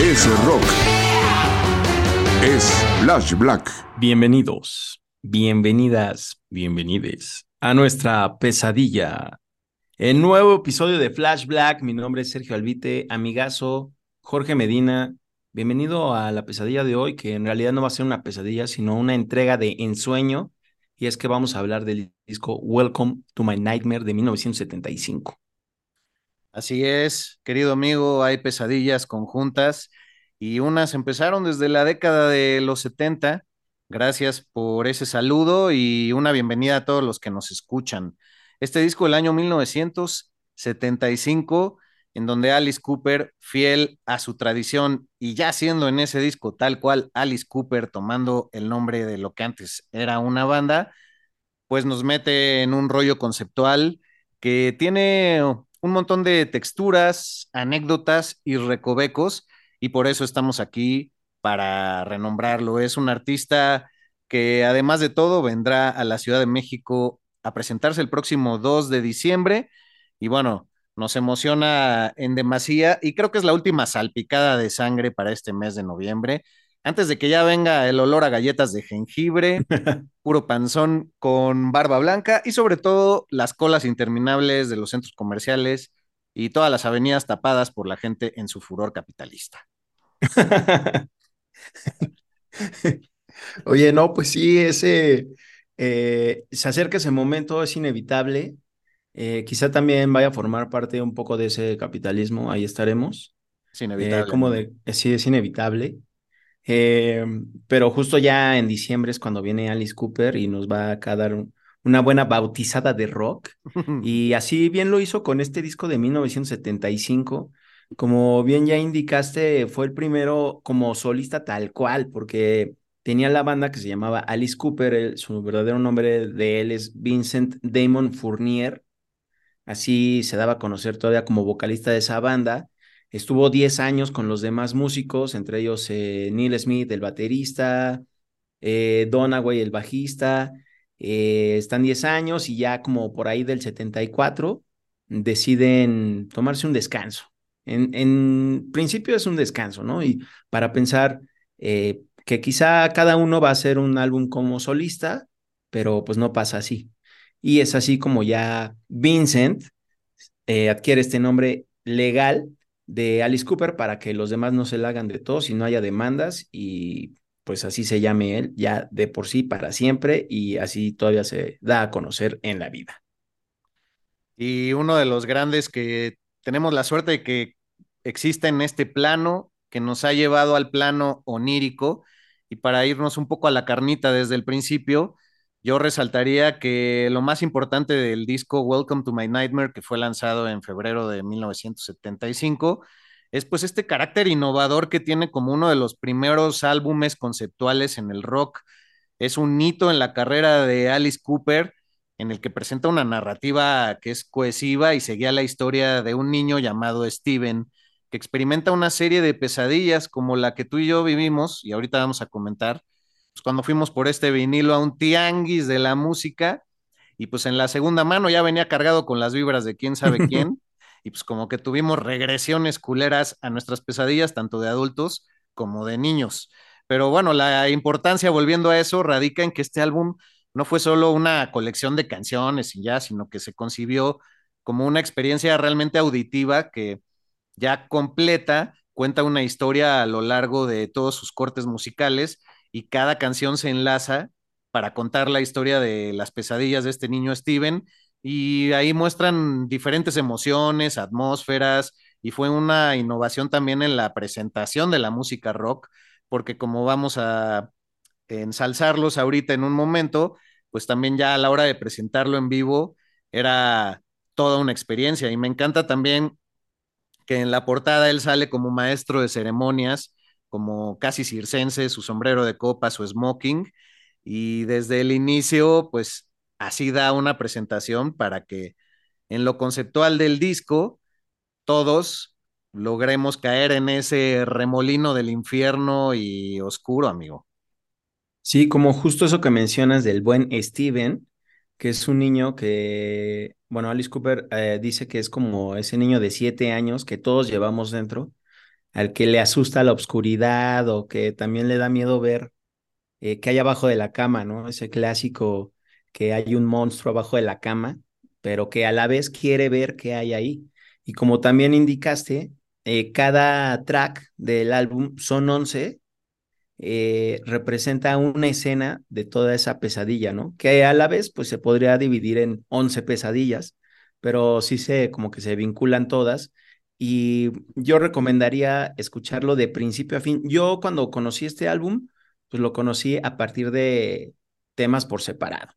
Es rock. Es Flash Black. Bienvenidos, bienvenidas, bienvenides a nuestra pesadilla. El nuevo episodio de Flash Black. Mi nombre es Sergio Albite, amigazo Jorge Medina. Bienvenido a la pesadilla de hoy, que en realidad no va a ser una pesadilla, sino una entrega de ensueño. Y es que vamos a hablar del disco Welcome to My Nightmare de 1975. Así es, querido amigo, hay pesadillas conjuntas y unas empezaron desde la década de los 70. Gracias por ese saludo y una bienvenida a todos los que nos escuchan. Este disco del año 1975, en donde Alice Cooper, fiel a su tradición y ya siendo en ese disco tal cual Alice Cooper, tomando el nombre de lo que antes era una banda, pues nos mete en un rollo conceptual que tiene un montón de texturas, anécdotas y recovecos, y por eso estamos aquí para renombrarlo. Es un artista que además de todo vendrá a la Ciudad de México a presentarse el próximo 2 de diciembre, y bueno, nos emociona en demasía, y creo que es la última salpicada de sangre para este mes de noviembre. Antes de que ya venga el olor a galletas de jengibre, puro panzón con barba blanca y sobre todo las colas interminables de los centros comerciales y todas las avenidas tapadas por la gente en su furor capitalista. Oye, no, pues sí, ese eh, se acerca ese momento, es inevitable. Eh, quizá también vaya a formar parte un poco de ese capitalismo, ahí estaremos. Es inevitable. Eh, como de, sí, es inevitable. Eh, pero justo ya en diciembre es cuando viene Alice Cooper y nos va a dar una buena bautizada de rock. y así bien lo hizo con este disco de 1975. Como bien ya indicaste, fue el primero como solista tal cual, porque tenía la banda que se llamaba Alice Cooper, su verdadero nombre de él es Vincent Damon Fournier. Así se daba a conocer todavía como vocalista de esa banda. Estuvo 10 años con los demás músicos, entre ellos eh, Neil Smith, el baterista, eh, Donaway, el bajista. Eh, están 10 años y ya como por ahí del 74 deciden tomarse un descanso. En, principio es un descanso, ¿no? Y para pensar eh, que quizá cada uno va a hacer un álbum como solista, pero pues no pasa así. Y es así como ya Vincent adquiere este nombre legal de Alice Cooper para que los demás no se la hagan de todos y no haya demandas y pues así se llame él ya de por sí para siempre y así todavía se da a conocer en la vida. Y uno de los grandes que tenemos la suerte de que existe en este plano, que nos ha llevado al plano onírico y para irnos un poco a la carnita desde el principio, yo resaltaría que lo más importante del disco Welcome to My Nightmare, que fue lanzado en febrero de 1975, es pues este carácter innovador que tiene como uno de los primeros álbumes conceptuales en el rock. Es un hito en la carrera de Alice Cooper, en el que presenta una narrativa que es cohesiva y seguía la historia de un niño llamado Steven, que experimenta una serie de pesadillas como la que tú y yo vivimos, y ahorita vamos a comentar, pues, cuando fuimos por este vinilo a un tianguis de la música y pues en la segunda mano ya venía cargado con las vibras de quién sabe quién y pues como que tuvimos regresiones culeras a nuestras pesadillas, tanto de adultos como de niños. Pero bueno, la importancia, volviendo a eso, radica en que este álbum no fue solo una colección de canciones y ya, sino que se concibió como una experiencia realmente auditiva que ya completa, cuenta una historia a lo largo de todos sus cortes musicales y cada canción se enlaza para contar la historia de las pesadillas de este niño Steven y ahí muestran diferentes emociones, atmósferas y fue una innovación también en la presentación de la música rock, porque como vamos a ensalzarlos ahorita en un momento, pues también ya a la hora de presentarlo en vivo era toda una experiencia y me encanta también que en la portada él sale como maestro de ceremonias, como casi circense, su sombrero de copa, su smoking, y desde el inicio, pues así da una presentación para que en lo conceptual del disco, todos logremos caer en ese remolino del infierno y oscuro, amigo. Sí, como justo eso que mencionas del buen Steven, que es un niño que, bueno, Alice Cooper eh, dice que es como ese niño de siete años que todos llevamos dentro, al que le asusta la oscuridad o que también le da miedo ver eh, qué hay abajo de la cama, ¿no? Ese clásico que hay un monstruo abajo de la cama, pero que a la vez quiere ver qué hay ahí. Y como también indicaste, eh, cada track del álbum son 11 eh, representa una escena de toda esa pesadilla, ¿no? Que a la vez, pues se podría dividir en 11 pesadillas, pero sí se, como que se vinculan todas. Y yo recomendaría escucharlo de principio a fin. Yo cuando conocí este álbum, pues lo conocí a partir de temas por separado.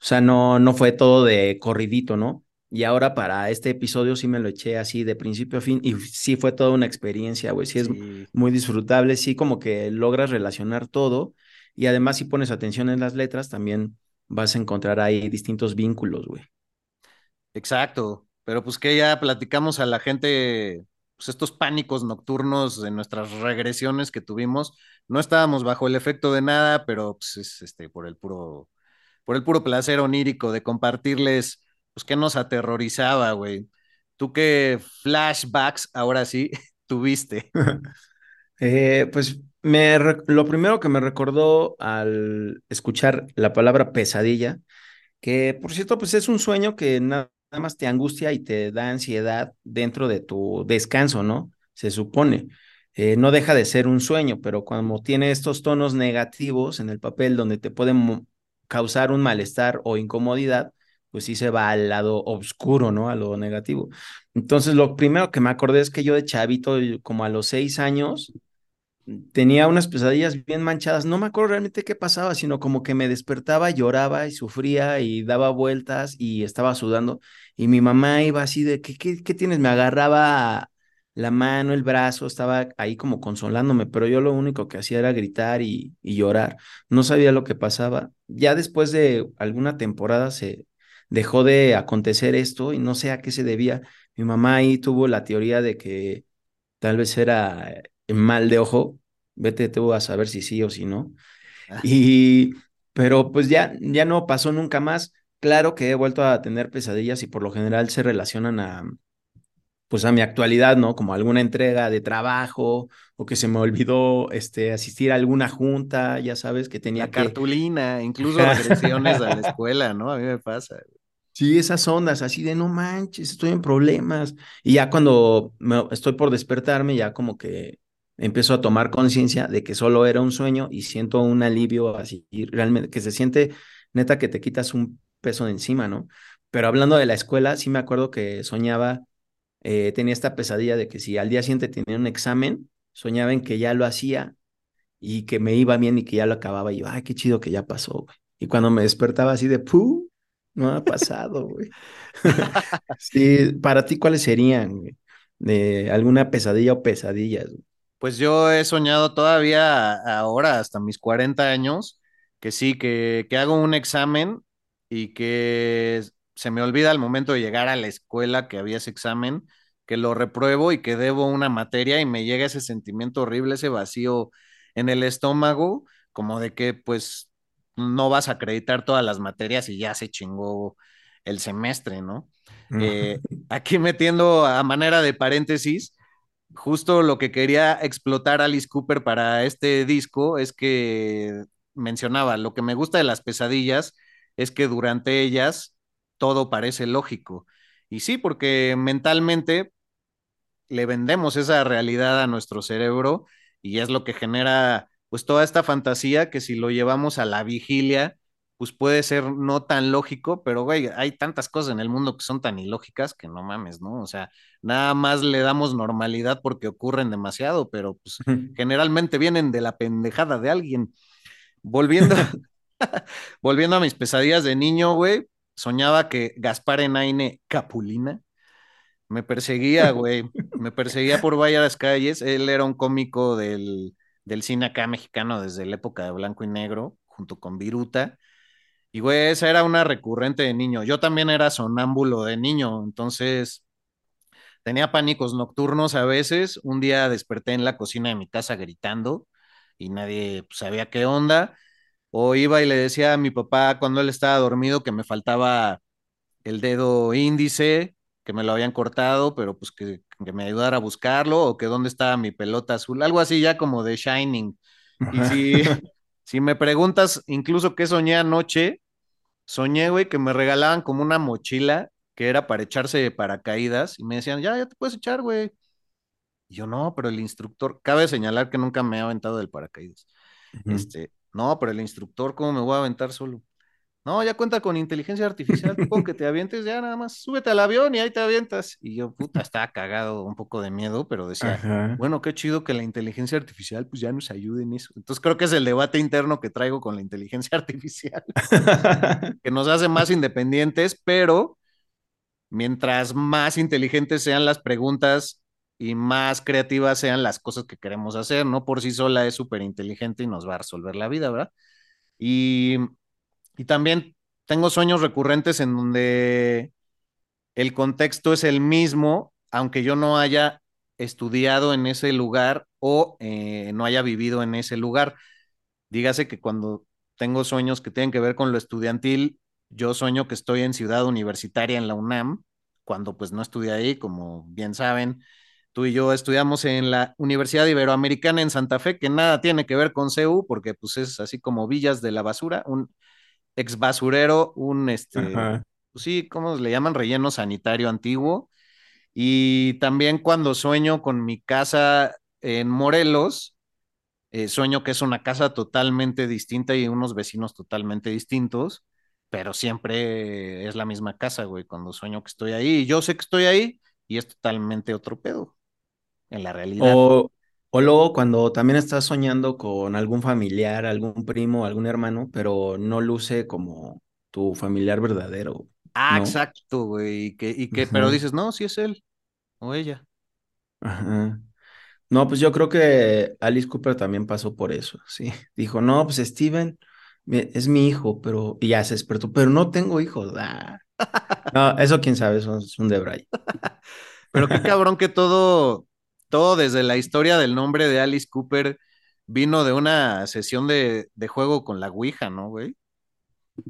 O sea, no, no fue todo de corridito, ¿no? Y ahora para este episodio sí me lo eché así de principio a fin y sí fue toda una experiencia, güey. Sí es muy disfrutable, sí como que logras relacionar todo y además si pones atención en las letras también vas a encontrar ahí distintos vínculos, güey. Exacto, pero pues que ya platicamos a la gente, pues estos pánicos nocturnos de nuestras regresiones que tuvimos, no estábamos bajo el efecto de nada, pero pues es este por el puro por el puro placer onírico de compartirles pues, ¿qué nos aterrorizaba, güey? ¿Tú qué flashbacks ahora sí tuviste? Eh, pues me, lo primero que me recordó al escuchar la palabra pesadilla, que por cierto, pues es un sueño que nada más te angustia y te da ansiedad dentro de tu descanso, ¿no? Se supone. Eh, no deja de ser un sueño, pero cuando tiene estos tonos negativos en el papel donde te pueden causar un malestar o incomodidad, pues sí se va al lado oscuro, ¿no? A lo negativo. Entonces, lo primero que me acordé es que yo de chavito, como a los seis años, tenía unas pesadillas bien manchadas. No me acuerdo realmente qué pasaba, sino como que me despertaba, lloraba y sufría y daba vueltas y estaba sudando. Y mi mamá iba así de, ¿qué, qué, qué tienes? Me agarraba la mano, el brazo, estaba ahí como consolándome, pero yo lo único que hacía era gritar y, y llorar. No sabía lo que pasaba. Ya después de alguna temporada se dejó de acontecer esto y no sé a qué se debía. Mi mamá ahí tuvo la teoría de que tal vez era mal de ojo. Vete tú a saber si sí o si no. Ah. Y, pero pues ya, ya no pasó nunca más. Claro que he vuelto a tener pesadillas y por lo general se relacionan a, pues a mi actualidad, ¿no? Como alguna entrega de trabajo o que se me olvidó este, asistir a alguna junta, ya sabes, que tenía la cartulina, incluso agresiones a la escuela, ¿no? A mí me pasa. Sí, esas ondas así de no manches, estoy en problemas. Y ya cuando estoy por despertarme, ya como que empiezo a tomar conciencia de que solo era un sueño y siento un alivio así, realmente, que se siente neta que te quitas un peso de encima, ¿no? Pero hablando de la escuela, sí me acuerdo que soñaba, eh, tenía esta pesadilla de que si al día siguiente tenía un examen, soñaba en que ya lo hacía y que me iba bien y que ya lo acababa. Y yo, ay, qué chido que ya pasó, güey. Y cuando me despertaba así de, ¡puh! No ha pasado, güey. sí, para ti, ¿cuáles serían, De alguna pesadilla o pesadillas? Pues yo he soñado todavía ahora, hasta mis 40 años, que sí, que, que hago un examen y que se me olvida al momento de llegar a la escuela que había ese examen, que lo repruebo y que debo una materia y me llega ese sentimiento horrible, ese vacío en el estómago, como de que pues no vas a acreditar todas las materias y ya se chingó el semestre, ¿no? Eh, aquí metiendo a manera de paréntesis, justo lo que quería explotar Alice Cooper para este disco es que mencionaba, lo que me gusta de las pesadillas es que durante ellas todo parece lógico Y sí, porque mentalmente le vendemos esa realidad a nuestro cerebro y es lo que genera pues toda esta fantasía que si lo llevamos a la vigilia, pues puede ser no tan lógico, pero güey, hay tantas cosas en el mundo que son tan ilógicas que no mames, ¿no? O sea, nada más le damos normalidad porque ocurren demasiado, pero pues generalmente vienen de la pendejada de alguien. Volviendo, volviendo a mis pesadillas de niño, güey, soñaba que Gaspar Enaine Capulina me perseguía, güey, me perseguía por varias calles. Él era un cómico del, del cine acá mexicano desde la época de blanco y negro, junto con Viruta. Y, güey, esa era una recurrente de niño. Yo también era sonámbulo de niño, entonces tenía pánicos nocturnos a veces. Un día desperté en la cocina de mi casa gritando y nadie pues, sabía qué onda. O iba y le decía a mi papá cuando él estaba dormido que me faltaba el dedo índice, que me lo habían cortado, pero pues que, que me ayudara a buscarlo, o que dónde estaba mi pelota azul, algo así ya como de Shining. Y si, si me preguntas incluso qué soñé anoche, soñé, güey, que me regalaban como una mochila que era para echarse de paracaídas y me decían, ya, ya te puedes echar, güey. Y yo, no, pero el instructor, cabe señalar que nunca me ha aventado del paracaídas. Este, no, pero el instructor, ¿cómo me voy a aventar solo? No, ya cuenta con inteligencia artificial, con que te avientes, ya nada más, súbete al avión y ahí te avientas. Y yo, puta, estaba cagado, un poco de miedo, pero decía, bueno, qué chido que la inteligencia artificial pues ya nos ayude en eso. Entonces creo que es el debate interno que traigo con la inteligencia artificial, que nos hace más independientes, pero mientras más inteligentes sean las preguntas y más creativas sean las cosas que queremos hacer, ¿no? Por sí sola es súper inteligente y nos va a resolver la vida, ¿verdad? Y y también tengo sueños recurrentes en donde el contexto es el mismo, aunque yo no haya estudiado en ese lugar o eh, no haya vivido en ese lugar. Dígase que cuando tengo sueños que tienen que ver con lo estudiantil, yo sueño que estoy en ciudad universitaria en la UNAM, cuando pues no estudié ahí, como bien saben. Tú y yo estudiamos en la Universidad Iberoamericana en Santa Fe, que nada tiene que ver con CEU, porque pues es así como Villas de la Basura, un, ex basurero, un, este, pues sí, ¿cómo le llaman? Relleno sanitario antiguo. Y también cuando sueño con mi casa en Morelos, eh, sueño que es una casa totalmente distinta y unos vecinos totalmente distintos, pero siempre es la misma casa, güey, cuando sueño que estoy ahí. Y yo sé que estoy ahí y es totalmente otro pedo en la realidad. O luego cuando también estás soñando con algún familiar, algún primo, algún hermano, pero no luce como tu familiar verdadero. Ah, exacto, güey. Y que, y que, pero dices, no, sí es él o ella. Ajá. No, pues yo creo que Alice Cooper también pasó por eso, sí. Dijo, no, pues Steven es mi hijo, pero y ya se despertó, pero no tengo hijos. Ah. No, eso quién sabe, eso es un Debray. pero qué cabrón que todo, todo desde la historia del nombre de Alice Cooper vino de una sesión de, juego con la Ouija, ¿no, güey?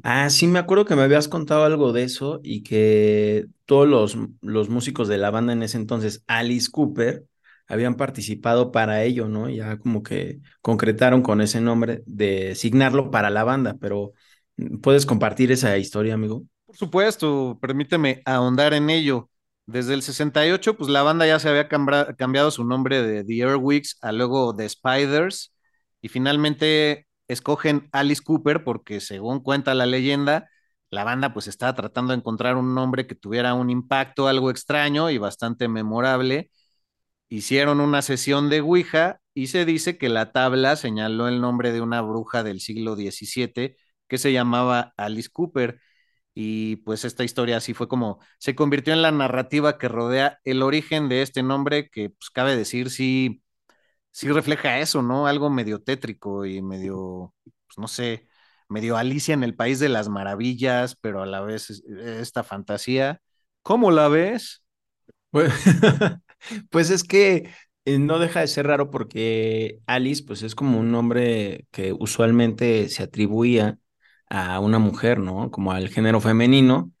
Ah, sí, me acuerdo que me habías contado algo de eso y que todos los, los músicos de la banda en ese entonces, Alice Cooper, habían participado para ello, ¿no? Ya como que concretaron con ese nombre de signarlo para la banda, pero ¿puedes compartir esa historia, amigo? Por supuesto, permíteme ahondar en ello. Desde el 68, pues la banda ya se había cambiado su nombre de The Airwigs a luego The Spiders y finalmente escogen Alice Cooper porque según cuenta la leyenda, la banda pues estaba tratando de encontrar un nombre que tuviera un impacto algo extraño y bastante memorable. Hicieron una sesión de Ouija y se dice que la tabla señaló el nombre de una bruja del siglo XVII que se llamaba Alice Cooper y pues esta historia así fue como se convirtió en la narrativa que rodea el origen de este nombre que pues cabe decir sí, sí refleja eso, ¿no? Algo medio tétrico y medio, pues no sé, medio Alicia en el País de las Maravillas, pero a la vez esta fantasía. ¿Cómo la ves? Pues, pues es que eh, no deja de ser raro porque Alice pues es como un nombre que usualmente se atribuía a una mujer, ¿no? Como al género femenino.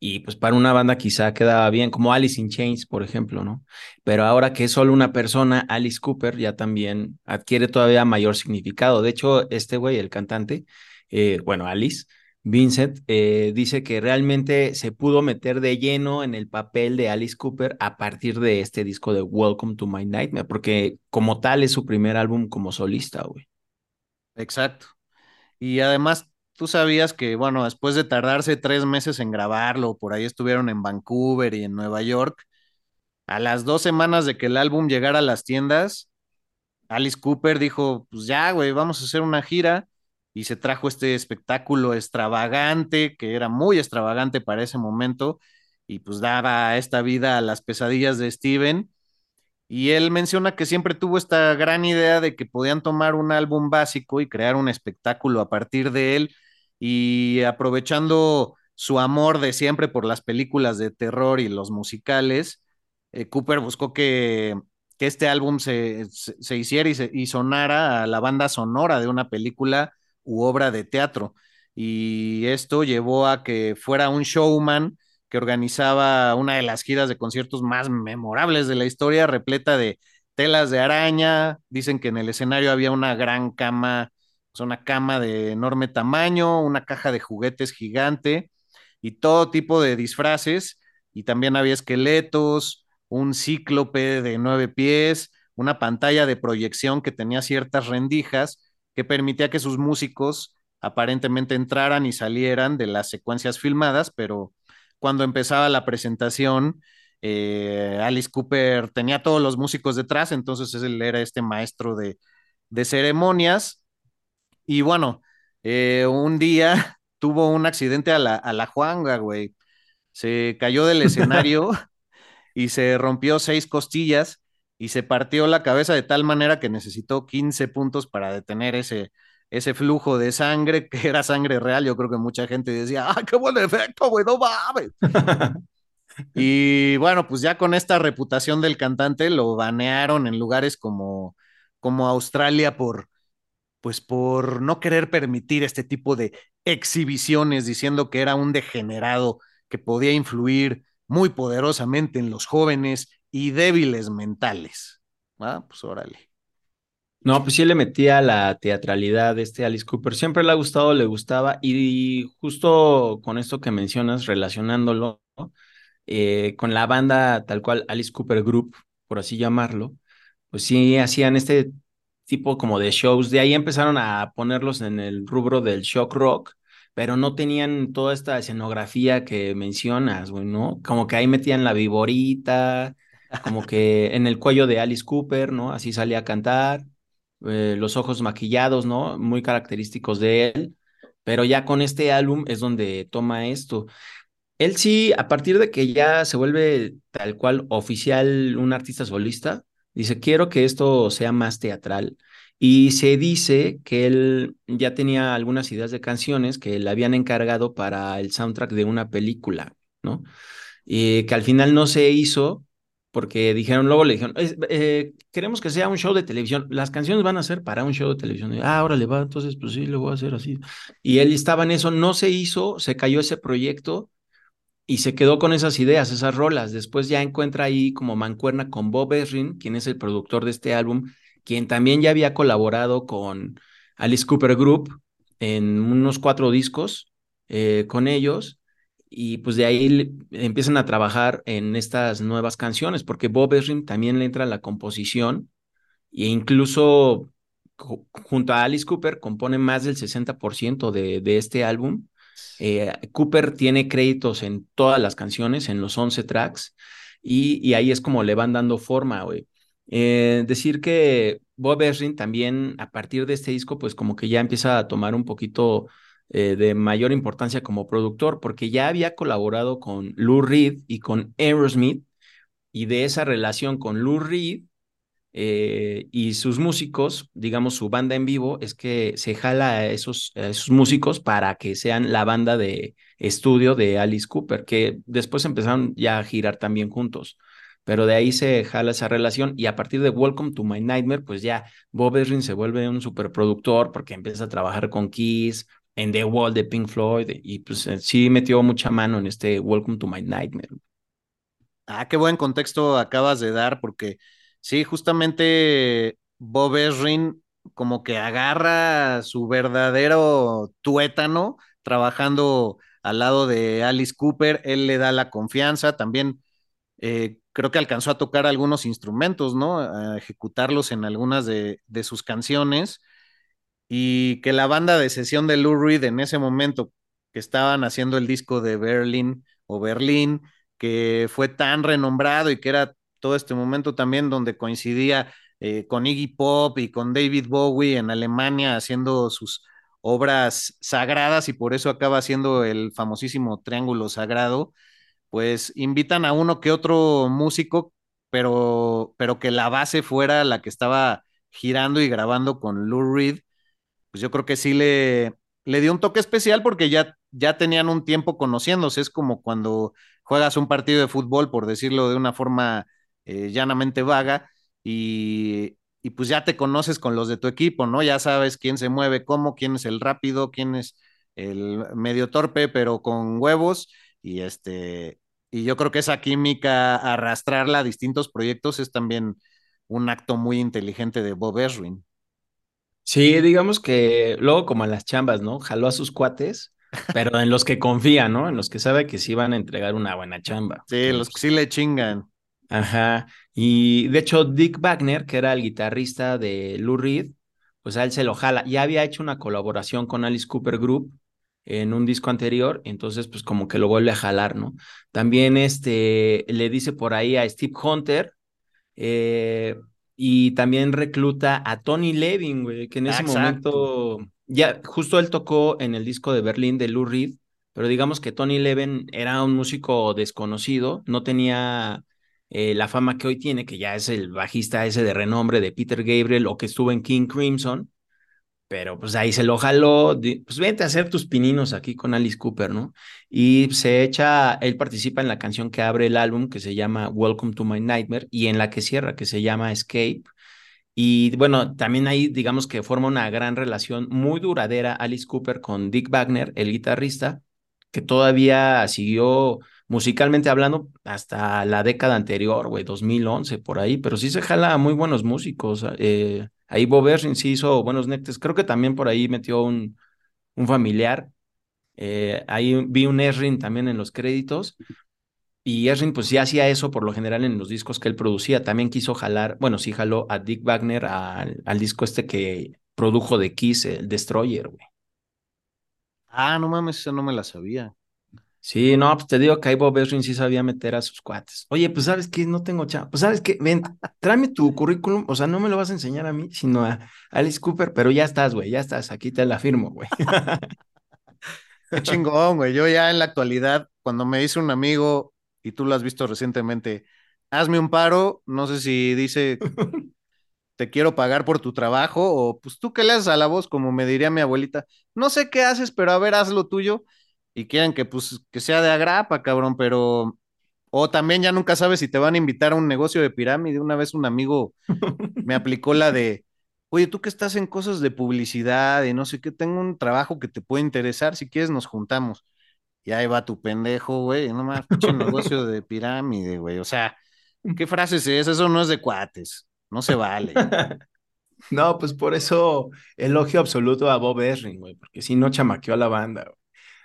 Y pues para una banda quizá quedaba bien, como Alice in Chains, por ejemplo, ¿no? Pero ahora que es solo una persona, Alice Cooper ya también adquiere todavía mayor significado. De hecho, este güey, el cantante, eh, bueno, Alice, Vincent, eh, dice que realmente se pudo meter de lleno en el papel de Alice Cooper a partir de este disco de Welcome to My Nightmare, porque como tal es su primer álbum como solista, güey. Exacto. Y además, tú sabías que, bueno, después de tardarse tres meses en grabarlo, por ahí estuvieron en Vancouver y en Nueva York, a las dos semanas de que el álbum llegara a las tiendas, Alice Cooper dijo, pues ya, güey, vamos a hacer una gira y se trajo este espectáculo extravagante, que era muy extravagante para ese momento, y pues daba esta vida a las pesadillas de Steven. Y él menciona que siempre tuvo esta gran idea de que podían tomar un álbum básico y crear un espectáculo a partir de él, y aprovechando su amor de siempre por las películas de terror y los musicales, eh, Cooper buscó que este álbum se, se, hiciera y, se, y sonara a la banda sonora de una película u obra de teatro. Y esto llevó a que fuera un showman que organizaba una de las giras de conciertos más memorables de la historia, repleta de telas de araña. Dicen que en el escenario había una gran cama, una cama de enorme tamaño, una caja de juguetes gigante y todo tipo de disfraces. Y también había esqueletos, un cíclope de nueve pies, una pantalla de proyección que tenía ciertas rendijas que permitía que sus músicos aparentemente entraran y salieran de las secuencias filmadas, pero cuando empezaba la presentación, eh, Alice Cooper tenía todos los músicos detrás, entonces él era este maestro de, ceremonias. Y bueno, eh, un día tuvo un accidente a la, a la Juanga, güey. Se cayó del escenario y se rompió seis costillas y se partió la cabeza de tal manera que necesitó 15 puntos para detener ese, ese flujo de sangre, que era sangre real. Yo creo que mucha gente decía, ¡ah, qué buen efecto, güey! ¡No mames! y bueno, pues ya con esta reputación del cantante lo banearon en lugares como, como Australia por, pues por no querer permitir este tipo de exhibiciones, diciendo que era un degenerado que podía influir muy poderosamente en los jóvenes y débiles mentales. Ah, pues órale. No, pues sí le metía la teatralidad de este Alice Cooper. Siempre le ha gustado, le gustaba. Y justo con esto que mencionas, relacionándolo eh, con la banda tal cual Alice Cooper Group, por así llamarlo, pues sí hacían este tipo como de shows. De ahí empezaron a ponerlos en el rubro del shock rock pero no tenían toda esta escenografía que mencionas, güey, ¿no? Como que ahí metían la viborita, como que en el cuello de Alice Cooper, ¿no? Así salía a cantar, eh, los ojos maquillados, ¿no? Muy característicos de él, pero ya con este álbum es donde toma esto. Él sí, a partir de que ya se vuelve tal cual oficial un artista solista, dice, quiero que esto sea más teatral y se dice que él ya tenía algunas ideas de canciones que le habían encargado para el soundtrack de una película, ¿no? Y que al final no se hizo porque dijeron, luego le dijeron, eh, queremos que sea un show de televisión, las canciones van a ser para un show de televisión. ah, ahora le va, entonces pues sí, le voy a hacer así. Y él estaba en eso, no se hizo, se cayó ese proyecto y se quedó con esas ideas, esas rolas. Después ya encuentra ahí como mancuerna con Bob Esrin, quien es el productor de este álbum, quien también ya había colaborado con Alice Cooper Group en unos cuatro discos eh, con ellos. Y pues de ahí empiezan a trabajar en estas nuevas canciones, porque Bob Esrin también le entra a la composición e incluso junto a Alice Cooper compone más del 60% de, de este álbum. Eh, Cooper tiene créditos en todas las canciones, en los 11 tracks, y, y ahí es como le van dando forma, güey. Eh, decir que Bob Ezrin también a partir de este disco, pues como que ya empieza a tomar un poquito eh, de mayor importancia como productor, porque ya había colaborado con Lou Reed y con Aerosmith, y de esa relación con Lou Reed eh, y sus músicos, digamos su banda en vivo, es que se jala a esos, esos músicos para que sean la banda de estudio de Alice Cooper, que después empezaron ya a girar también juntos pero de ahí se jala esa relación y a partir de Welcome to My Nightmare, pues ya Bob Ezrin se vuelve un superproductor porque empieza a trabajar con Kiss, en The Wall de Pink Floyd y pues eh, sí metió mucha mano en este Welcome to My Nightmare. Ah, qué buen contexto acabas de dar porque sí, justamente Bob Ezrin como que agarra su verdadero tuétano trabajando al lado de Alice Cooper, él le da la confianza, también eh, creo que alcanzó a tocar algunos instrumentos, ¿no? A ejecutarlos en algunas de, de, sus canciones y que la banda de sesión de Lou Reed en ese momento que estaban haciendo el disco de Berlin o Berlín, que fue tan renombrado y que era todo este momento también donde coincidía eh, con Iggy Pop y con David Bowie en Alemania haciendo sus obras sagradas y por eso acaba siendo el famosísimo Triángulo Sagrado, pues invitan a uno que otro músico, pero, pero que la base fuera la que estaba girando y grabando con Lou Reed, pues yo creo que sí le, le dio un toque especial porque ya, ya tenían un tiempo conociéndose, es como cuando juegas un partido de fútbol, por decirlo de una forma eh, llanamente vaga, y, y, pues ya te conoces con los de tu equipo, ¿no? Ya sabes quién se mueve cómo, quién es el rápido, quién es el medio torpe, pero con huevos, y este, y yo creo que esa química, arrastrarla a distintos proyectos es también un acto muy inteligente de Bob Esrin. Sí, digamos que luego como en las chambas, ¿no? Jaló a sus cuates, pero en los que confía, ¿no? En los que sabe que sí van a entregar una buena chamba. Sí, los que sí le chingan. Ajá. Y de hecho, Dick Wagner, que era el guitarrista de Lou Reed, pues a él se lo jala. Ya había hecho una colaboración con Alice Cooper Group en un disco anterior, entonces pues como que lo vuelve a jalar, ¿no? También este le dice por ahí a Steve Hunter, eh, y también recluta a Tony Levin, güey, que en ese momento ya justo él tocó en el disco de Berlín de Lou Reed, pero digamos que Tony Levin era un músico desconocido, no tenía eh, la fama que hoy tiene, que ya es el bajista ese de renombre de Peter Gabriel o que estuvo en King Crimson, pero pues ahí se lo jaló, pues vente a hacer tus pininos aquí con Alice Cooper, ¿no? Y se echa, él participa en la canción que abre el álbum que se llama Welcome to My Nightmare y en la que cierra que se llama Escape. Y bueno, también ahí digamos que forma una gran relación muy duradera Alice Cooper con Dick Wagner, el guitarrista, que todavía siguió musicalmente hablando hasta la década anterior, güey, 2011 por ahí, pero sí se jala a muy buenos músicos. Eh, Ahí Bob Erring sí hizo buenos nectes. Creo que también por ahí metió un, un familiar. Eh, ahí vi un Erring también en los créditos. Y Erring pues sí hacía eso por lo general en los discos que él producía. También quiso jalar, bueno, sí jaló a Dick Wagner al, al disco este que produjo de Kiss, el Destroyer, güey. Ah, no mames, eso no me la sabía. Sí, no, pues te digo que ahí Bob Esrin sí sabía meter a sus cuates. Oye, pues sabes que no tengo chamba. Pues sabes que, ven, tráeme tu currículum. O sea, no me lo vas a enseñar a mí, sino a Alice Cooper, pero ya estás, güey, ya estás. Aquí te la firmo, güey. Qué chingón, güey. Yo ya en la actualidad, cuando me dice un amigo, y tú lo has visto recientemente, hazme un paro, no sé si dice te quiero pagar por tu trabajo, o pues tú que le haces a la voz, como me diría mi abuelita, no sé qué haces, pero a ver, haz lo tuyo y quieren que pues que sea de agrapa, cabrón, pero o también ya nunca sabes si te van a invitar a un negocio de pirámide. Una vez un amigo me aplicó la de, oye, tú que estás en cosas de publicidad y no sé qué, tengo un trabajo que te puede interesar, si quieres nos juntamos. Y ahí va tu pendejo, güey, no más, un negocio de pirámide, güey. O sea, ¿qué frases es esa? Eso no es de cuates, no se vale. No, pues por eso elogio absoluto a Bob Esring, güey, porque si no chamaqueó a la banda, güey.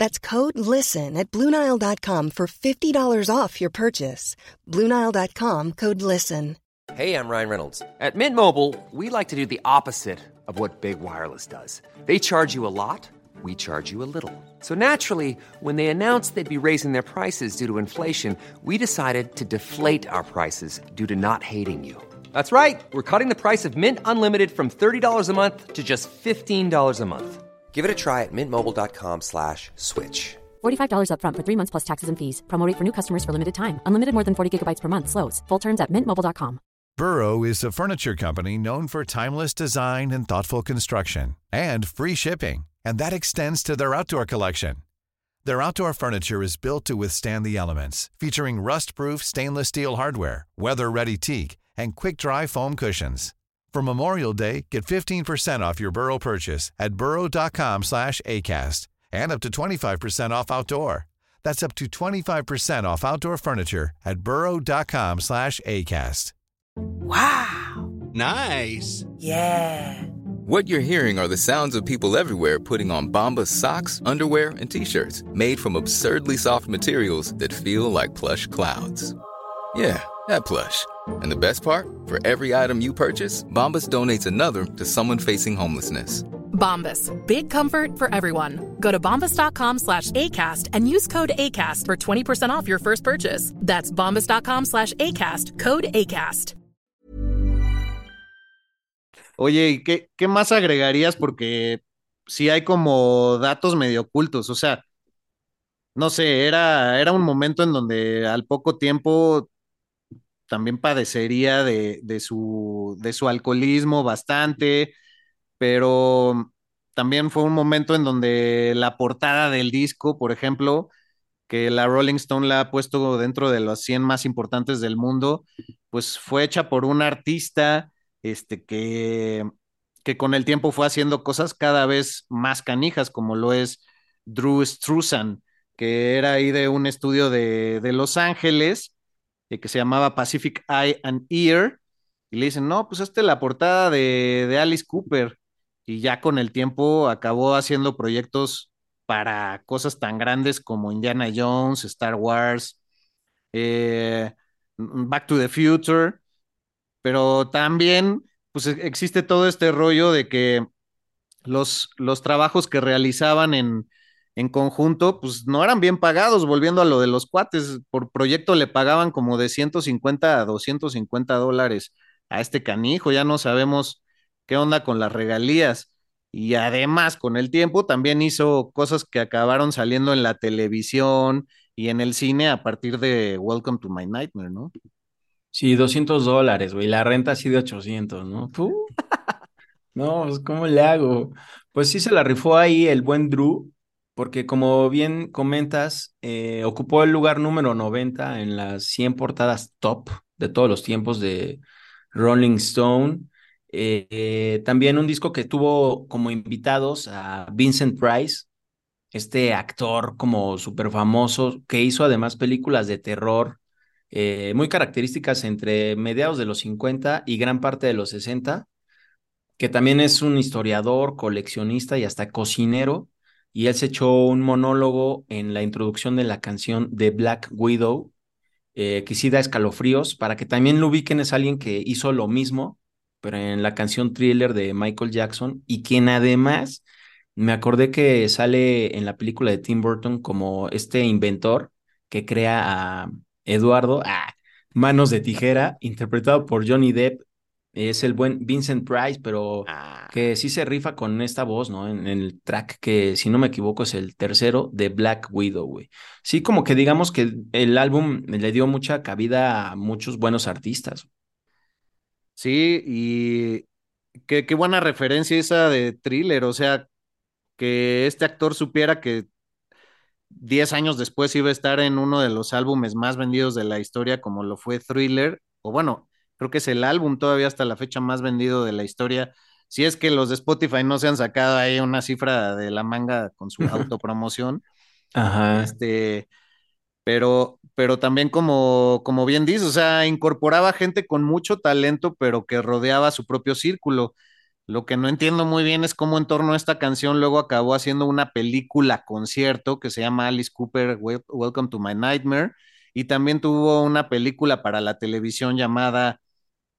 That's code LISTEN at Bluenile.com for $50 off your purchase. Bluenile.com code LISTEN. Hey, I'm Ryan Reynolds. At Mint Mobile, we like to do the opposite of what Big Wireless does. They charge you a lot, we charge you a little. So naturally, when they announced they'd be raising their prices due to inflation, we decided to deflate our prices due to not hating you. That's right. We're cutting the price of Mint Unlimited from $30 a month to just $15 a month. Give it a try at mintmobile.com slash switch. $45 upfront for three months plus taxes and fees. Promote for new customers for limited time. Unlimited more than 40 gigabytes per month. Slows. Full terms at mintmobile.com. Burrow is a furniture company known for timeless design and thoughtful construction and free shipping. And that extends to their outdoor collection. Their outdoor furniture is built to withstand the elements, featuring rust-proof stainless steel hardware, weather-ready teak, and quick-dry foam cushions. For Memorial Day, get 15% off your Burrow purchase at burrow.com slash ACAST and up to 25% off outdoor. That's up to 25% off outdoor furniture at burrow.com slash ACAST. Wow. Nice. Yeah. What you're hearing are the sounds of people everywhere putting on Bombas socks, underwear, and t-shirts made from absurdly soft materials that feel like plush clouds. Yeah, that plush. And the best part? For every item you purchase, Bombas donates another to someone facing homelessness. Bombas. Big comfort for everyone. Go to bombas.com slash ACAST and use code ACAST for 20% off your first purchase. That's bombas.com slash ACAST. Code ACAST. Oye, qué, qué más agregarías? Porque sí hay como datos medio ocultos. O sea, no sé, era, era un momento en donde al poco tiempo también padecería de, de su, de su alcoholismo bastante, pero también fue un momento en donde la portada del disco, por ejemplo, que la Rolling Stone la ha puesto dentro de los 100 más importantes del mundo, pues fue hecha por un artista este, que, que con el tiempo fue haciendo cosas cada vez más canijas, como lo es Drew Struzan, que era ahí de un estudio de, de Los Ángeles, que se llamaba Pacific Eye and Ear, y le dicen, no, pues es la portada de, de Alice Cooper, y ya con el tiempo acabó haciendo proyectos para cosas tan grandes como Indiana Jones, Star Wars, eh, Back to the Future, pero también pues e, existe todo este rollo de que los, los trabajos que realizaban en, en conjunto, pues no eran bien pagados, volviendo a lo de los cuates, por proyecto le pagaban como de 150 a 250 dólares a este canijo, ya no sabemos qué onda con las regalías. Y además, con el tiempo, también hizo cosas que acabaron saliendo en la televisión y en el cine a partir de Welcome to My Nightmare, ¿no? Sí, 200 dólares, güey. La renta así de 800, ¿no? ¿Tú? No, pues ¿cómo le hago? Pues sí se la rifó ahí el buen Drew, porque como bien comentas, eh, ocupó el lugar número 90 en las 100 portadas top de todos los tiempos de Rolling Stone. Eh, eh, también un disco que tuvo como invitados a Vincent Price, este actor como súper famoso, que hizo además películas de terror muy características entre mediados de los 50 y gran parte de los 60, que también es un historiador, coleccionista y hasta cocinero, y él se echó un monólogo en la introducción de la canción de Black Widow, eh, que sí da escalofríos, para que también lo ubiquen, es alguien que hizo lo mismo, pero en la canción thriller de Michael Jackson, y quien además me acordé que sale en la película de Tim Burton como este inventor que crea a Eduardo, ah, Manos de Tijera, interpretado por Johnny Depp. Es el buen Vincent Price, pero Ah. que sí se rifa con esta voz, ¿no? En, en el track que, si no me equivoco, es el tercero de Black Widow, güey. Sí, como que digamos que el álbum le dio mucha cabida a muchos buenos artistas. Sí, y qué, qué buena referencia esa de thriller, o sea, que este actor supiera que 10 años después iba a estar en uno de los álbumes más vendidos de la historia, como lo fue Thriller, o bueno, creo que es el álbum todavía hasta la fecha más vendido de la historia. Si es que los de Spotify no se han sacado ahí una cifra de la manga con su autopromoción, Ajá. este, pero, pero también como, como bien dices, o sea, incorporaba gente con mucho talento, pero que rodeaba su propio círculo. Lo que no entiendo muy bien es cómo en torno a esta canción luego acabó haciendo una película concierto que se llama Alice Cooper Wel- Welcome to My Nightmare y también tuvo una película para la televisión llamada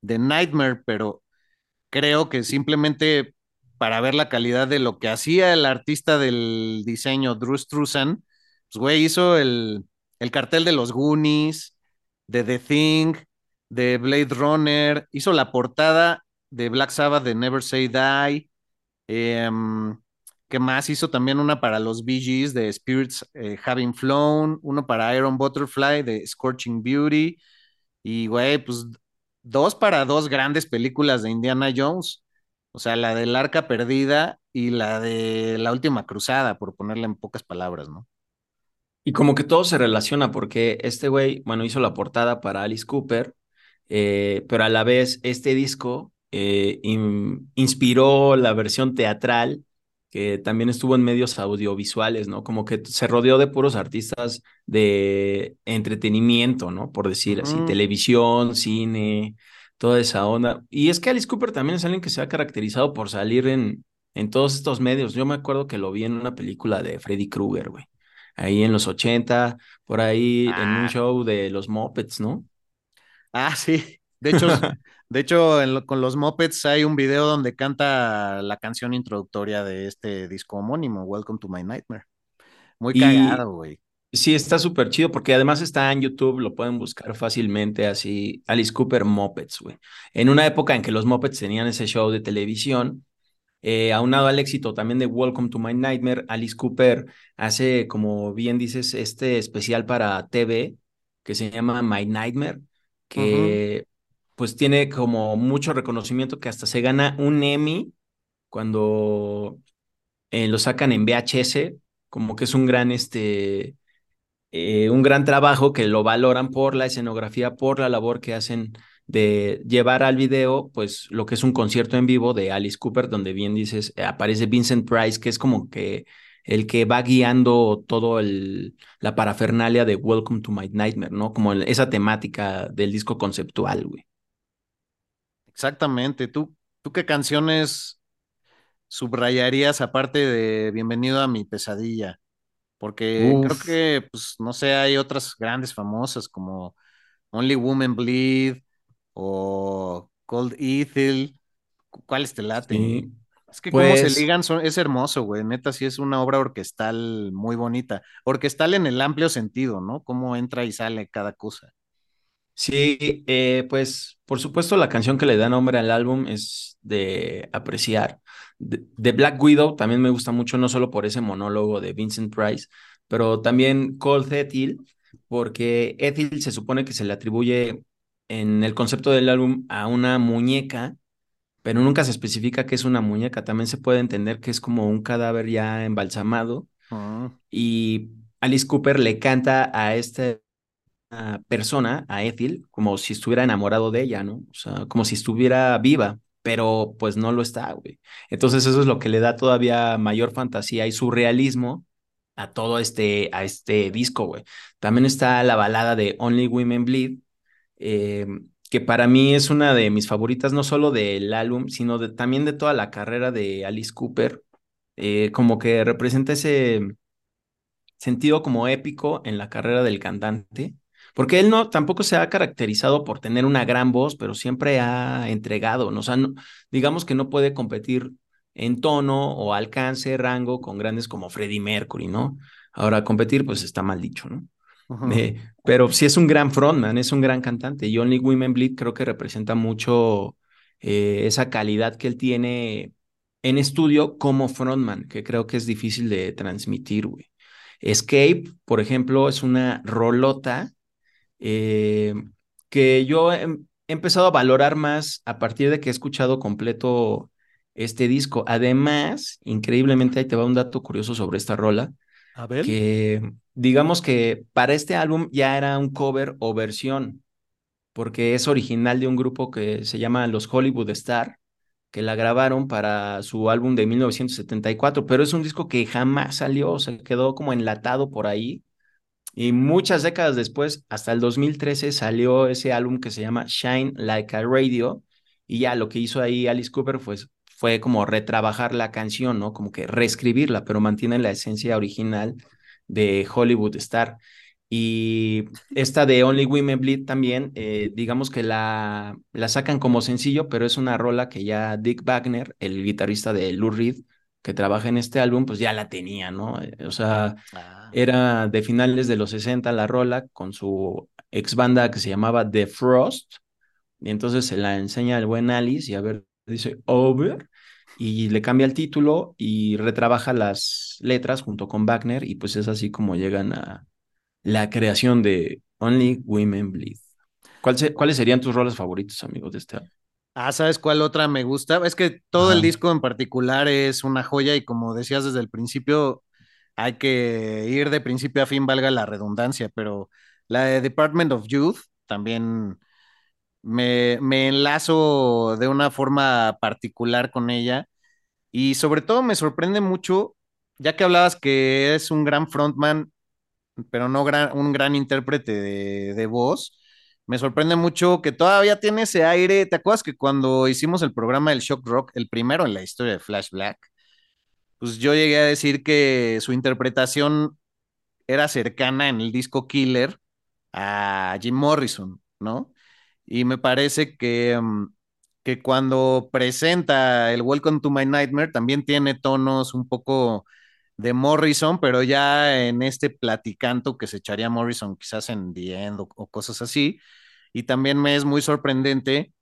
The Nightmare, pero creo que simplemente para ver la calidad de lo que hacía el artista del diseño, Drew Struzan, pues güey, hizo el, el cartel de los Goonies, de The Thing, de Blade Runner, hizo la portada de Black Sabbath de Never Say Die. em, ¿qué más? Hizo también una para los Bee Gees de Spirits eh, Having Flown, uno para Iron Butterfly de Scorching Beauty. Y, güey, pues dos para dos grandes películas de Indiana Jones. O sea, la del Arca Perdida y la de La Última Cruzada, por ponerla en pocas palabras, ¿no? Y como que todo se relaciona porque este güey, bueno, hizo la portada para Alice Cooper, eh, pero a la vez este disco eh, in- inspiró la versión teatral que también estuvo en medios audiovisuales, ¿no? Como que se rodeó de puros artistas de entretenimiento, ¿no? Por decir así, televisión, cine, toda esa onda. Y es que Alice Cooper también es alguien que se ha caracterizado por salir en, en todos estos medios. Yo me acuerdo que lo vi en una película de Freddy Krueger, güey. Ahí en los 80, por ahí en un Ah. show de los Muppets, ¿no? Ah, sí. De hecho, de hecho en lo- con los Muppets hay un video donde canta la canción introductoria de este disco homónimo, Welcome to My Nightmare. Muy cagado, güey. sí, está súper chido porque además está en YouTube, lo pueden buscar fácilmente así, Alice Cooper Muppets, güey. En una época en que los Muppets tenían ese show de televisión, eh, aunado al éxito también de Welcome to My Nightmare, Alice Cooper hace, como bien dices, este especial para TV que se llama My Nightmare, que pues tiene como mucho reconocimiento que hasta se gana un Emmy cuando eh, lo sacan en VHS, como que es un gran, este, eh, un gran trabajo que lo valoran por la escenografía, por la labor que hacen de llevar al video, pues lo que es un concierto en vivo de Alice Cooper, donde bien dices, eh, aparece Vincent Price, que es como que el que va guiando todo el, la parafernalia de Welcome to My Nightmare, ¿no? Como esa temática del disco conceptual, güey. Exactamente. ¿Tú, tú qué canciones subrayarías aparte de Bienvenido a mi pesadilla? Porque creo que, pues, no sé, hay otras grandes famosas como Only Women Bleed o Cold Ethel. ¿Cu- ¿Cuáles te laten? sí. Es que cómo se Pues ligan son, es hermoso, güey. Neta, sí es una obra orquestal muy bonita. Orquestal en el amplio sentido, ¿no? Cómo entra y sale cada cosa. Sí, eh, pues por supuesto la canción que le da nombre al álbum es de apreciar. De, de Black Widow también me gusta mucho, no solo por ese monólogo de Vincent Price, pero también Cold Ethel, porque Ethel se supone que se le atribuye en el concepto del álbum a una muñeca, pero nunca se especifica que es una muñeca. También se puede entender que es como un cadáver ya embalsamado Mm, y Alice Cooper le canta a este persona, a Ethel, como si estuviera enamorado de ella, ¿no? O sea, como si estuviera viva, pero pues no lo está, güey. Entonces eso es lo que le da todavía mayor fantasía y surrealismo a todo este, a este disco, güey. También está la balada de Only Women Bleed, eh, que para mí es una de mis favoritas, no solo del álbum, sino de, también de toda la carrera de Alice Cooper, eh, como que representa ese sentido como épico en la carrera del cantante, porque él no tampoco se ha caracterizado por tener una gran voz, pero siempre ha entregado, ¿no? O sea, no- digamos que no puede competir en tono o alcance, rango con grandes como Freddie Mercury, ¿no? Ahora competir pues está mal dicho, ¿no? Eh, pero sí es un gran frontman, es un gran cantante y Only Women Bleed creo que representa mucho eh, esa calidad que él tiene en estudio como frontman, que creo que es difícil de transmitir, güey. Escape, por ejemplo, es una rolota eh, que yo he, he empezado a valorar más a partir de que he escuchado completo este disco. Además, increíblemente, ahí te va un dato curioso sobre esta rola, Abel. que digamos que para este álbum ya era un cover o versión, porque es original de un grupo que se llama Los Hollywood Star, que la grabaron para su álbum de 1974, pero es un disco que jamás salió, se quedó como enlatado por ahí. Y muchas décadas después, hasta el 2013, salió ese álbum que se llama Shine Like a Radio. Y ya lo que hizo ahí Alice Cooper pues, fue como retrabajar la canción, ¿no? Como que reescribirla, pero mantiene la esencia original de Hollywood Star. Y esta de Only Women Bleed también, eh, digamos que la, la sacan como sencillo, pero es una rola que ya Dick Wagner, el guitarrista de Lou Reed, que trabaja en este álbum, pues ya la tenía, ¿no? O sea, Ah, era de finales de los 60 la rola con su ex banda que se llamaba The Frost. Y entonces se la enseña el buen Alice y a ver, dice Over. Y le cambia el título y retrabaja las letras junto con Wagner. Y pues es así como llegan a la creación de Only Women Bleed. ¿Cuál se- ¿Cuáles serían tus roles favoritos, amigos, de este álbum? Ah, ¿sabes cuál otra me gusta? Es que todo el disco en particular es una joya y como decías desde el principio, hay que ir de principio a fin, valga la redundancia, pero la de Department of Youth también me, me enlazo de una forma particular con ella y sobre todo me sorprende mucho, ya que hablabas que es un gran frontman, pero no gran, un gran intérprete de, de voz. Me sorprende mucho que todavía tiene ese aire. ¿Te acuerdas que cuando hicimos el programa del Shock Rock, el primero en la historia de Flash Black, pues yo llegué a decir que su interpretación era cercana en el disco Killer a Jim Morrison, ¿no? Y me parece que, mm, que cuando presenta el Welcome to My Nightmare también tiene tonos un poco de Morrison, pero ya en este platicanto que se echaría Morrison quizás en The End o, o cosas así. Y también me es muy sorprendente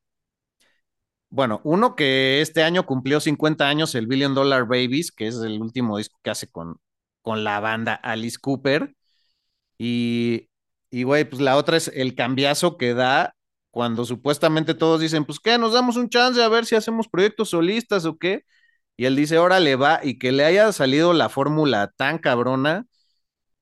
bueno, uno que este año cumplió 50 años, el Billion Dollar Babies, que es el último disco que hace con, con la banda Alice Cooper. Y, y, güey, pues la otra es el cambiazo que da cuando supuestamente todos dicen, pues qué, nos damos un chance a ver si hacemos proyectos solistas o qué. Y él dice, órale, va, y que le haya salido la fórmula tan cabrona,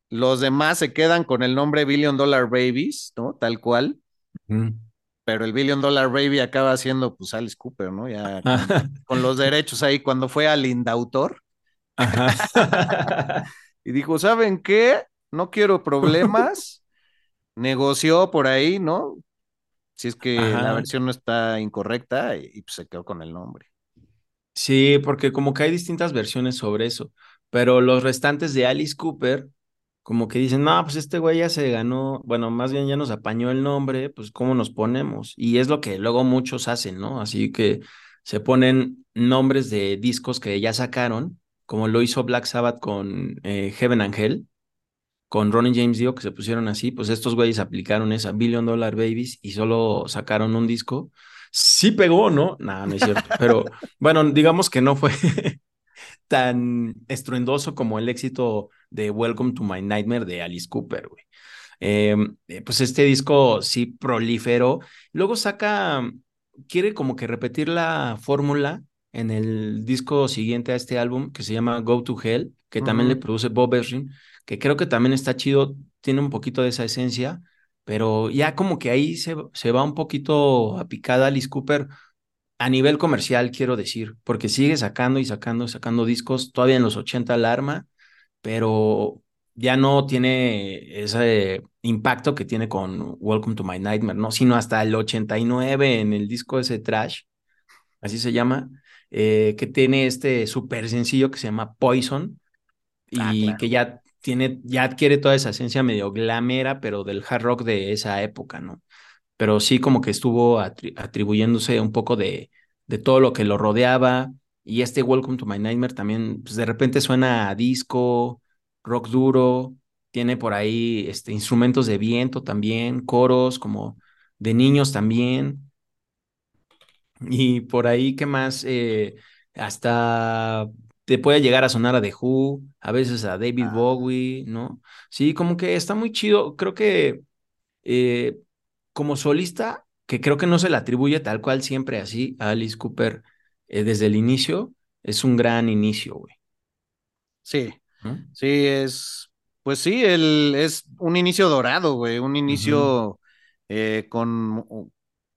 los demás se quedan con el nombre Billion Dollar Babies, ¿no? Tal cual. Mm pero el Billion Dollar Baby acaba siendo pues Alice Cooper, ¿no? Ya con, con los derechos ahí cuando fue al Indautor. y dijo, ¿saben qué? No quiero problemas. Negoció por ahí, ¿no? Si es que Ajá. la versión no está incorrecta y, y, pues se quedó con el nombre. Sí, porque como que hay distintas versiones sobre eso, pero los restantes de Alice Cooper como que dicen, no, pues este güey ya se ganó, bueno, más bien ya nos apañó el nombre, pues cómo nos ponemos. Y es lo que luego muchos hacen, ¿no? Así que se ponen nombres de discos que ya sacaron, como lo hizo Black Sabbath con eh, Heaven and Hell, con Ronnie James Dio, que se pusieron así, pues estos güeyes aplicaron esa Billion Dollar Babies y solo sacaron un disco. Sí pegó, ¿no? No, no es cierto. Pero bueno, digamos que no fue tan estruendoso como el éxito de Welcome to My Nightmare de Alice Cooper, güey. Em, eh, pues este disco sí proliferó. Luego saca, quiere como que repetir la fórmula en el disco siguiente a este álbum que se llama Go to Hell, que uh -huh. también le produce Bob Ezrin, que creo que también está chido, tiene un poquito de esa esencia, pero ya como que ahí se, se va un poquito a picada Alice Cooper a nivel comercial, quiero decir, porque sigue sacando y sacando y sacando discos, todavía en los 80 alarma, pero ya no tiene ese impacto que tiene con Welcome to My Nightmare, ¿no? Sino hasta el 89 en el disco ese Trash, así se llama, eh, que tiene este súper sencillo que se llama Poison y ah, claro. que ya tiene, ya adquiere toda esa esencia medio glamera, pero del hard rock de esa época, ¿no? Pero sí como que estuvo atri atribuyéndose un poco de, de todo lo que lo rodeaba, y este Welcome to My Nightmare también, pues de repente suena a disco, rock duro, tiene por ahí este, instrumentos de viento también, coros como de niños también. Y por ahí, ¿qué más? Eh, hasta te puede llegar a sonar a The Who, a veces a David ah. Bowie, ¿no? Sí, como que está muy chido. Creo que eh, como solista, que creo que no se le atribuye tal cual siempre así a Alice Cooper eh, desde el inicio, es un gran inicio, güey. Sí, sí, es, pues sí, el, es un inicio dorado, güey, un inicio uh -huh. eh, con,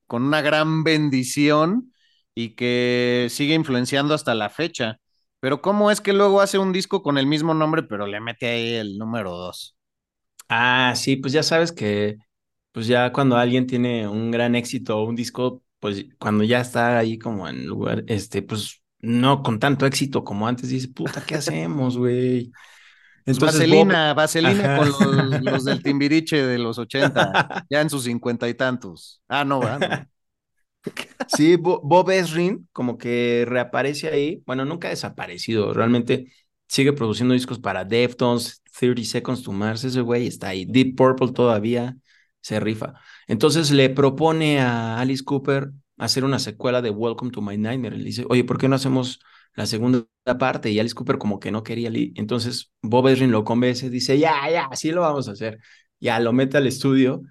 con una gran bendición y que sigue influenciando hasta la fecha. Pero ¿cómo es que luego hace un disco con el mismo nombre, pero le mete ahí el número dos? Ah, sí, pues ya sabes que, pues ya cuando alguien tiene un gran éxito, un disco, pues cuando ya está ahí como en lugar, este, pues no con tanto éxito como antes, dice, puta, ¿qué hacemos, güey? Entonces, vaselina, Bob... vaselina Ajá. con los, los, del Timbiriche de los 80, ya en sus cincuenta y tantos. Ah, no, ¿verdad? Sí, Bob Esrin como que reaparece ahí, bueno, nunca ha desaparecido, realmente sigue produciendo discos para Deftones, 30 Seconds to Mars, ese güey está ahí, Deep Purple todavía se rifa. Entonces le propone a Alice Cooper hacer una secuela de Welcome to My Nightmare. Le dice, oye, ¿por qué no hacemos la segunda parte? Y Alice Cooper como que no quería. Entonces Bob Ezrin lo convence, dice, ya, ya, así lo vamos a hacer. Ya lo mete al estudio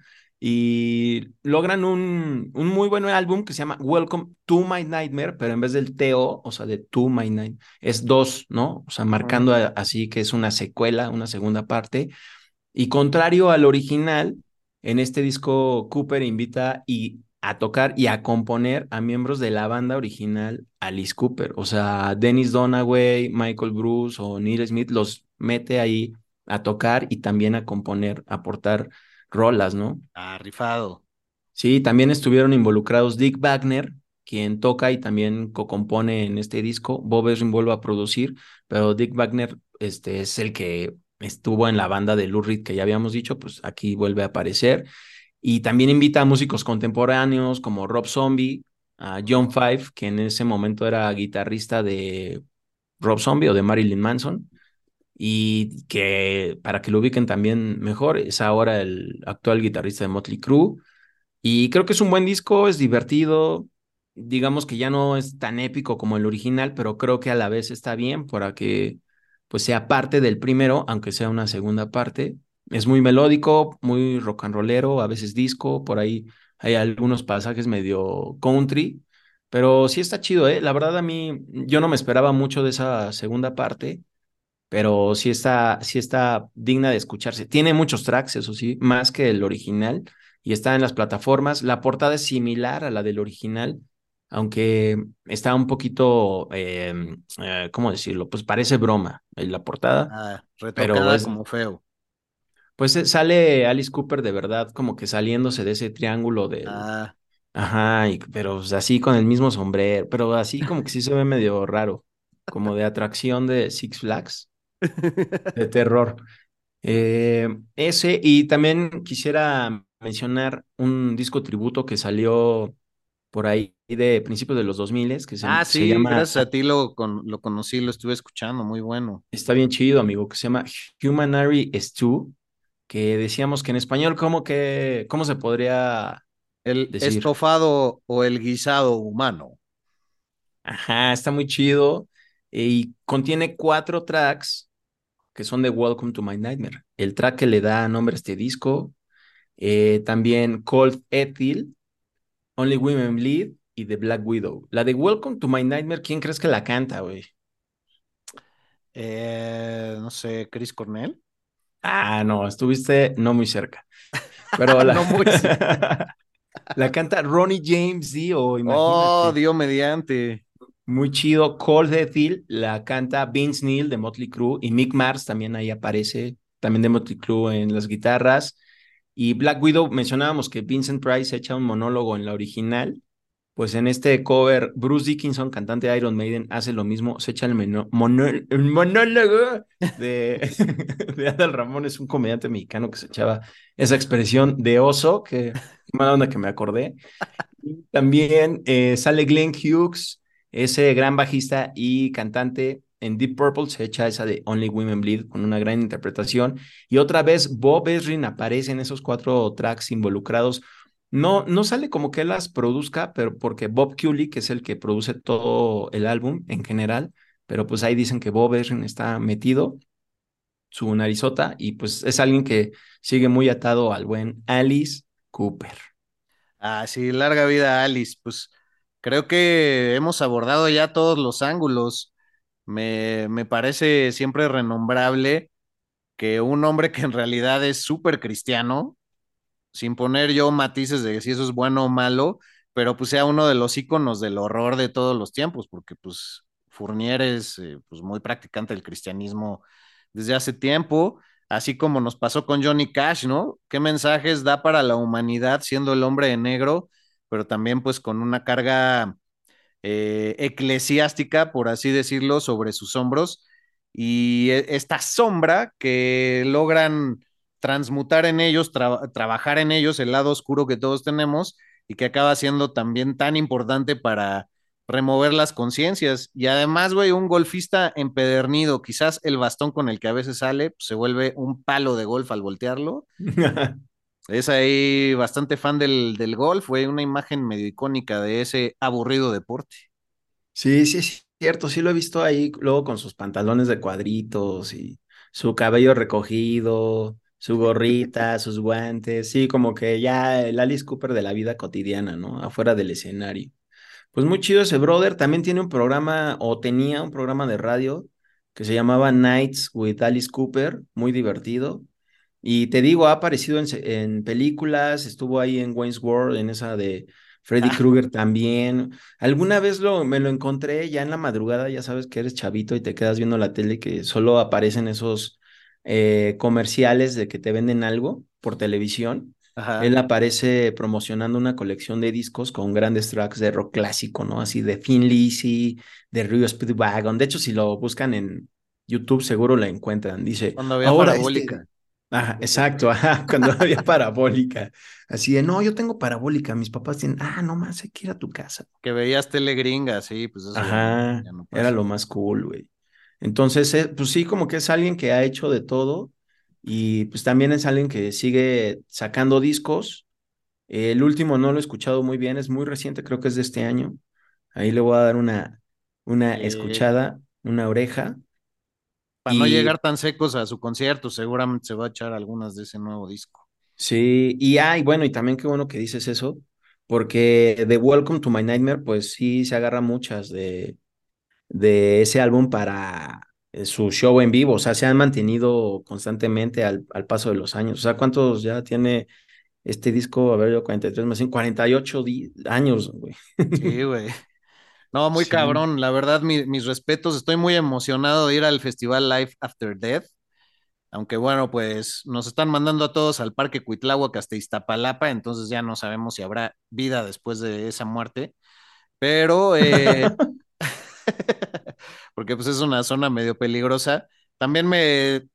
y logran un, un muy buen álbum que se llama Welcome to My Nightmare, pero en vez del TO, o sea, de To My Night, es dos, ¿no? O sea, marcando así que es una secuela, una segunda parte. Y contrario al original, en este disco Cooper invita y a tocar y a componer a miembros de la banda original Alice Cooper. O sea, Dennis Donaway, Michael Bruce o Neil Smith los mete ahí a tocar y también a componer, a aportar rolas, ¿no? Ah, rifado. Sí, también estuvieron involucrados Dick Wagner, quien toca y también co-compone en este disco. Bob Ezrin vuelve a producir, pero Dick Wagner este, es el que estuvo en la banda de Lou Reed que ya habíamos dicho, pues aquí vuelve a aparecer. Y también invita a músicos contemporáneos como Rob Zombie, a John Five, que en ese momento era guitarrista de Rob Zombie o de Marilyn Manson, y que para que lo ubiquen también mejor, es ahora el actual guitarrista de Motley Crue. Y creo que es un buen disco, es divertido, digamos que ya no es tan épico como el original, pero creo que a la vez está bien para que pues sea parte del primero, aunque sea una segunda parte. Es muy melódico, muy rock and rollero, a veces disco, por ahí hay algunos pasajes medio country, pero sí está chido, ¿eh? La verdad a mí, yo no me esperaba mucho de esa segunda parte, pero sí está, sí está digna de escucharse. Tiene muchos tracks, eso sí, más que el original, y está en las plataformas. La portada es similar a la del original, aunque está un poquito, em, eh, ¿cómo decirlo? Pues parece broma en la portada. Ah, pero es como feo. Pues eh, sale Alice Cooper de verdad como que saliéndose de ese triángulo de... Ah. Ajá, pero así con el mismo sombrero, pero así como que sí se ve medio raro, como de atracción de Six Flags, de terror. Eh, ese, y también quisiera mencionar un disco tributo que salió por ahí de principios de los 2000 que se, ah, se sí, llama... gracias a ti lo, con, lo conocí, lo estuve escuchando, muy bueno. Está bien chido, amigo, que se llama Humanary Stew, que decíamos que en español, ¿cómo, que, cómo se podría El estofado o el guisado humano. Ajá, está muy chido y contiene cuatro tracks que son de Welcome to My Nightmare. El track que le da nombre a este disco, eh, también Cold Ethyl, Only Women Bleed y The Black Widow. La de Welcome to My Nightmare, ¿quién crees que la canta, güey? Eh, no sé, Chris Cornell. Ah, no, estuviste no muy cerca. Pero la, No muy cerca. la canta Ronnie James Dio. Oh, Dios mediante. Muy chido. Cold Ethyl la canta Vince Neil de Motley Crue y Mick Mars también ahí aparece, también de Motley Crue en las guitarras. Y Black Widow, mencionábamos que Vincent Price echa un monólogo en la original. Pues en este cover, Bruce Dickinson, cantante de Iron Maiden, hace lo mismo, se echa el, monólogo de, de Adal Ramón, es un comediante mexicano que se echaba esa expresión de oso, que mala onda que me acordé. También eh, sale Glenn Hughes, ese gran bajista y cantante en Deep Purple, se echa esa de Only Women Bleed con una gran interpretación. Y otra vez Bob Ezrin aparece en esos cuatro tracks involucrados. No, no sale como que él las produzca, pero porque Bob Kulick que es el que produce todo el álbum en general, pero pues ahí dicen que Bob Ezrin está metido, su narizota, y pues es alguien que sigue muy atado al buen Alice Cooper. Ah, sí, larga vida, Alice. Pues creo que hemos abordado ya todos los ángulos. Me, me parece siempre renombrable que un hombre que en realidad es súper cristiano, sin poner yo matices de si eso es bueno o malo, pero pues sea uno de los íconos del horror de todos los tiempos, porque pues Fournier es eh, pues muy practicante del cristianismo desde hace tiempo, así como nos pasó con Johnny Cash, ¿no? ¿Qué mensajes da para la humanidad siendo el hombre de negro, pero también pues con una carga eh, eclesiástica, por así decirlo, sobre sus hombros? Y e- esta sombra que logran transmutar en ellos, tra- trabajar en ellos el lado oscuro que todos tenemos y que acaba siendo también tan importante para remover las conciencias. Y además, güey, un golfista empedernido, quizás el bastón con el que a veces sale, pues, se vuelve un palo de golf al voltearlo. Es ahí bastante fan del, del golf, güey, una imagen medio icónica de ese aburrido deporte. Sí, sí, es cierto, sí lo he visto ahí, luego con sus pantalones de cuadritos y su cabello recogido, su gorrita, sus guantes, sí, como que ya el Alice Cooper de la vida cotidiana, ¿no? Afuera del escenario. Pues muy chido ese brother, también tiene un programa o tenía un programa de radio que se llamaba Nights with Alice Cooper, muy divertido. Y te digo, ha aparecido en, en películas, estuvo ahí en Wayne's World, en esa de Freddy Ah. Krueger también. Alguna vez lo, me lo encontré ya en la madrugada, ya sabes que eres chavito y te quedas viendo la tele que solo aparecen esos eh, comerciales de que te venden algo por televisión. Ajá. Él aparece promocionando una colección de discos con grandes tracks de rock clásico, ¿no? Así de Thin Lizzy, de Rio Speedwagon. De hecho, si lo buscan en YouTube, seguro la encuentran. Dice, Cuando había ahora parabólica. este- Ajá, exacto, ajá, cuando había parabólica. Así de, no, yo tengo parabólica, mis papás tienen, ah, no más, hay que ir a tu casa. Que veías tele gringa, sí, pues eso ya no- Ajá, ya no era lo más cool, güey. Entonces, eh, pues sí, como que es alguien que ha hecho de todo y pues también es alguien que sigue sacando discos. El último no lo he escuchado muy bien, es muy reciente, creo que es de este año. Ahí le voy a dar una, una escuchada, una oreja. Para no llegar tan secos a su concierto, seguramente se va a echar algunas de ese nuevo disco. Sí, y ay, bueno, y también qué bueno que dices eso, porque The Welcome to My Nightmare, pues sí se agarra muchas de, de ese álbum para eh, su show en vivo, o sea, se han mantenido constantemente al, al paso de los años. O sea, ¿cuántos ya tiene este disco? A ver, yo 43 más 5, 48 di- años, güey. Sí, güey. No, muy Sí. cabrón. La verdad, mi- mis respetos. Estoy muy emocionado de ir al festival Life After Death. Aunque bueno, pues nos están mandando a todos al Parque Cuitláhuac hasta Iztapalapa, entonces ya no sabemos si habrá vida después de esa muerte. Pero, eh, porque pues es una zona medio peligrosa. También me,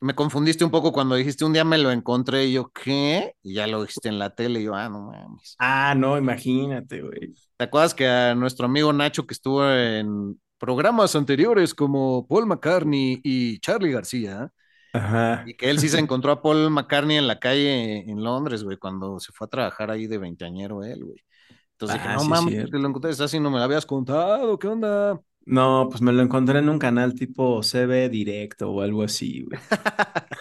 me confundiste un poco cuando dijiste un día me lo encontré y yo, ¿qué? Y ya lo dijiste en la tele y yo, ah, no mames. Ah, no, imagínate, güey. ¿Te acuerdas que a nuestro amigo Nacho que estuvo en programas anteriores como Paul McCartney y Charlie García, Ajá. y que él sí se encontró a Paul McCartney en la calle en Londres, güey, cuando se fue a trabajar ahí de veinteañero él, güey. Entonces dije, Ah, no sí es mames, te lo encontré, así no me lo habías contado, ¿qué onda? No, pues me lo encontré en un canal tipo CB Directo o algo así, güey.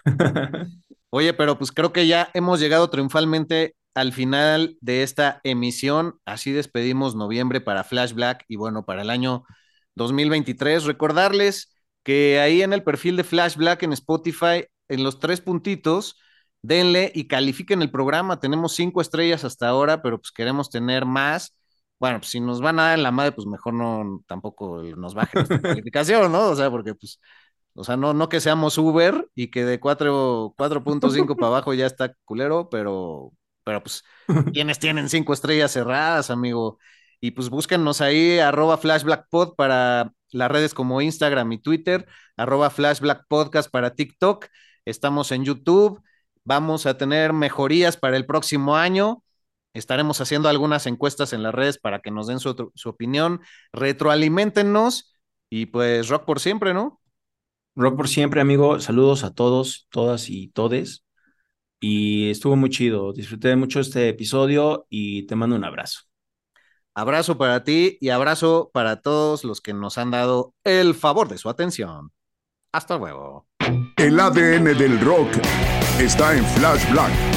Oye, pero pues creo que ya hemos llegado triunfalmente al final de esta emisión. Así despedimos noviembre para Flash Black y bueno, para el año 2023. Recordarles que ahí en el perfil de Flash Black en Spotify, en los tres puntitos, denle y califiquen el programa. Tenemos cinco estrellas hasta ahora, pero pues queremos tener más. Bueno, pues si nos van a dar en la madre, pues mejor no, tampoco nos bajen esta calificación, ¿no? O sea, porque pues o sea, no, no que seamos Uber y que de 4 4.5 para abajo ya está culero, pero, pero pues, quienes tienen cinco estrellas cerradas, amigo? Y pues búsquennos ahí, arroba flashblackpod para las redes como Instagram y Twitter, arroba flashblackpodcast para TikTok. Estamos en YouTube. Vamos a tener mejorías para el próximo año. Estaremos haciendo algunas encuestas en las redes para que nos den su, su opinión. Retroalimentennos y pues rock por siempre, ¿no? Rock por siempre, amigo. Saludos a todos, todas y todes. Y estuvo muy chido. Disfruté mucho este episodio y te mando un abrazo. Abrazo para ti y abrazo para todos los que nos han dado el favor de su atención. Hasta luego. El ADN del rock está en Flash Black.